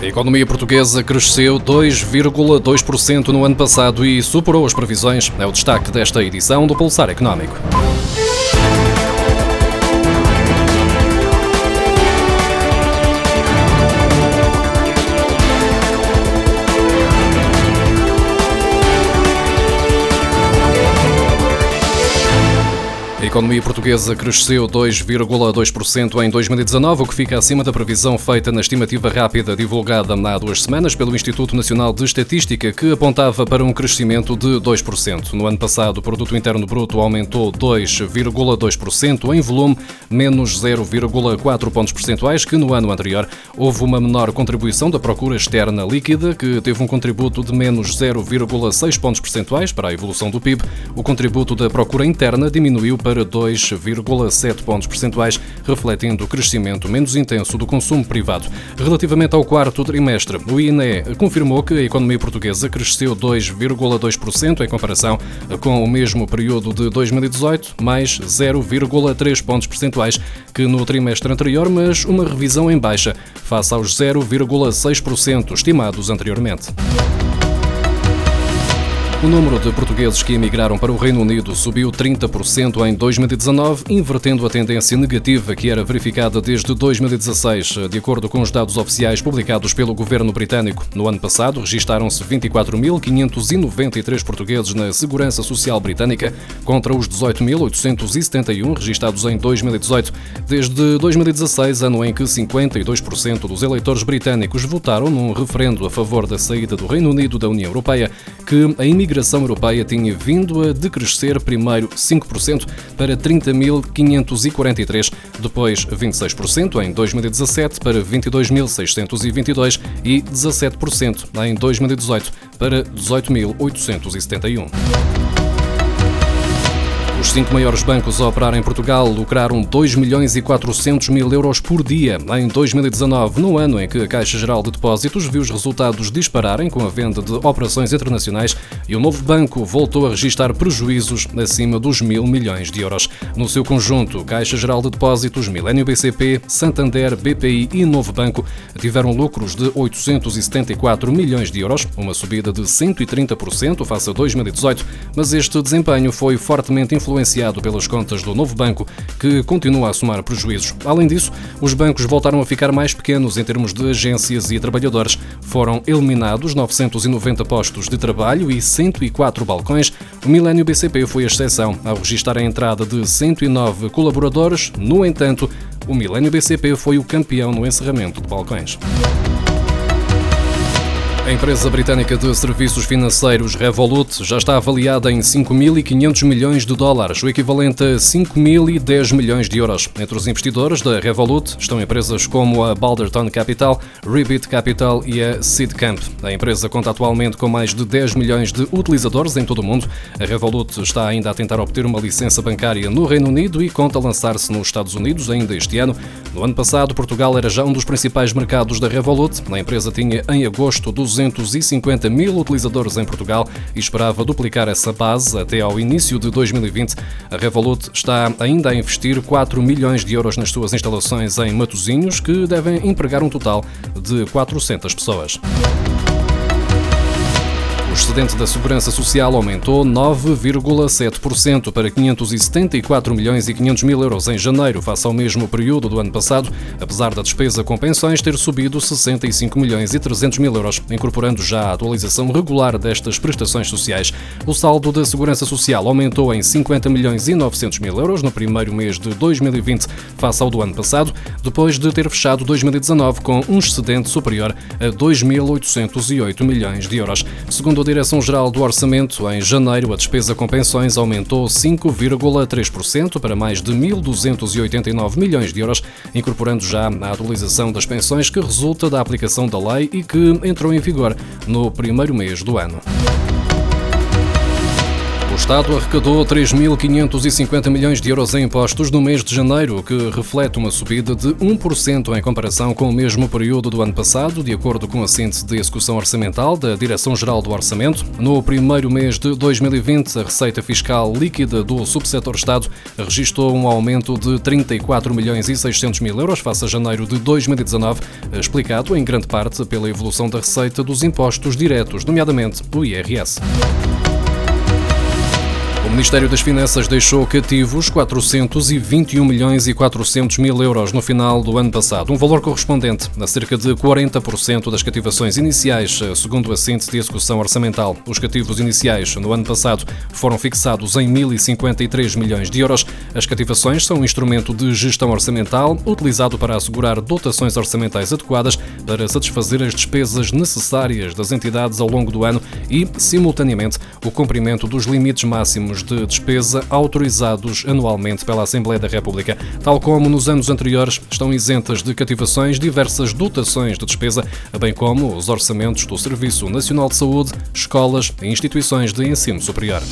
A economia portuguesa cresceu 2,2% no ano passado e superou as previsões. É o destaque desta edição do Pulsar Económico. A economia portuguesa cresceu 2,2% em 2019, o que fica acima da previsão feita na estimativa rápida divulgada há duas semanas pelo Instituto Nacional de Estatística, que apontava para um crescimento de 2%. No ano passado, o produto interno bruto aumentou 2,2% em volume, menos 0,4 pontos percentuais que no ano anterior. Houve uma menor contribuição da procura externa líquida, que teve um contributo de menos 0,6 pontos percentuais para a evolução do PIB. O contributo da procura interna diminuiu para para 2,7 pontos percentuais, refletindo o crescimento menos intenso do consumo privado. Relativamente ao quarto trimestre, o INE confirmou que a economia portuguesa cresceu 2,2% em comparação com o mesmo período de 2018, mais 0,3 pontos percentuais que no trimestre anterior, mas uma revisão em baixa face aos 0,6% estimados anteriormente. O número de portugueses que emigraram para o Reino Unido subiu 30% em 2019, invertendo a tendência negativa que era verificada desde 2016, de acordo com os dados oficiais publicados pelo governo britânico. No ano passado, registaram-se 24.593 portugueses na Segurança Social Britânica, contra os 18.871 registados em 2018. Desde 2016, ano em que 52% dos eleitores britânicos votaram num referendo a favor da saída do Reino Unido da União Europeia, que a imigração imigração europeia tinha vindo a decrescer primeiro 5% para 30.543, depois 26% em 2017 para 22.622 e 17% em 2018 para 18.871. Os cinco maiores bancos a operar em Portugal lucraram 2 milhões e 400 mil euros por dia em 2019, no ano em que a Caixa Geral de Depósitos viu os resultados dispararem com a venda de operações internacionais e o novo banco voltou a registrar prejuízos acima dos mil milhões de euros. No seu conjunto, Caixa Geral de Depósitos, Milênio BCP, Santander, BPI e Novo Banco tiveram lucros de 874 milhões de euros, uma subida de 130% face a 2018, mas este desempenho foi fortemente influenciado influenciado pelas contas do novo banco, que continua a somar prejuízos. Além disso, os bancos voltaram a ficar mais pequenos em termos de agências e trabalhadores. Foram eliminados 990 postos de trabalho e 104 balcões. O Milênio BCP foi a exceção ao registrar a entrada de 109 colaboradores. No entanto, o Milênio BCP foi o campeão no encerramento de balcões. A empresa britânica de serviços financeiros Revolut já está avaliada em 5.500 milhões de dólares, o equivalente a 5.010 milhões de euros. Entre os investidores da Revolut estão empresas como a Balderton Capital, Rebit Capital e a Seedcamp. A empresa conta atualmente com mais de 10 milhões de utilizadores em todo o mundo. A Revolut está ainda a tentar obter uma licença bancária no Reino Unido e conta lançar-se nos Estados Unidos ainda este ano. No ano passado, Portugal era já um dos principais mercados da Revolut. A empresa tinha em agosto 200 250 mil utilizadores em Portugal e esperava duplicar essa base até ao início de 2020. A Revolut está ainda a investir 4 milhões de euros nas suas instalações em Matosinhos, que devem empregar um total de 400 pessoas. O excedente da Segurança Social aumentou 9,7% para 574 milhões e 500 mil euros em janeiro, face ao mesmo período do ano passado, apesar da despesa com pensões ter subido 65 milhões e 300 mil euros, incorporando já a atualização regular destas prestações sociais. O saldo da Segurança Social aumentou em 50 milhões e 900 mil euros no primeiro mês de 2020, face ao do ano passado, depois de ter fechado 2019 com um excedente superior a 2.808 milhões de euros. Segundo Segundo a Direção-Geral do Orçamento, em janeiro a despesa com pensões aumentou 5,3% para mais de 1.289 milhões de euros, incorporando já a atualização das pensões que resulta da aplicação da lei e que entrou em vigor no primeiro mês do ano. Estado arrecadou 3.550 milhões de euros em impostos no mês de janeiro, que reflete uma subida de 1% em comparação com o mesmo período do ano passado, de acordo com a síntese de execução orçamental da Direção-Geral do Orçamento. No primeiro mês de 2020, a receita fiscal líquida do subsetor Estado registrou um aumento de 34 milhões e 600 mil euros face a janeiro de 2019, explicado em grande parte pela evolução da receita dos impostos diretos, nomeadamente o IRS. O Ministério das Finanças deixou cativos 421 milhões e 400 mil euros no final do ano passado, um valor correspondente a cerca de 40% das cativações iniciais, segundo a síntese de execução orçamental. Os cativos iniciais no ano passado foram fixados em 1.053 milhões de euros. As cativações são um instrumento de gestão orçamental utilizado para assegurar dotações orçamentais adequadas para satisfazer as despesas necessárias das entidades ao longo do ano e, simultaneamente, o cumprimento dos limites máximos de despesa autorizados anualmente pela Assembleia da República. Tal como nos anos anteriores, estão isentas de cativações diversas dotações de despesa, bem como os orçamentos do Serviço Nacional de Saúde, escolas e instituições de ensino superior.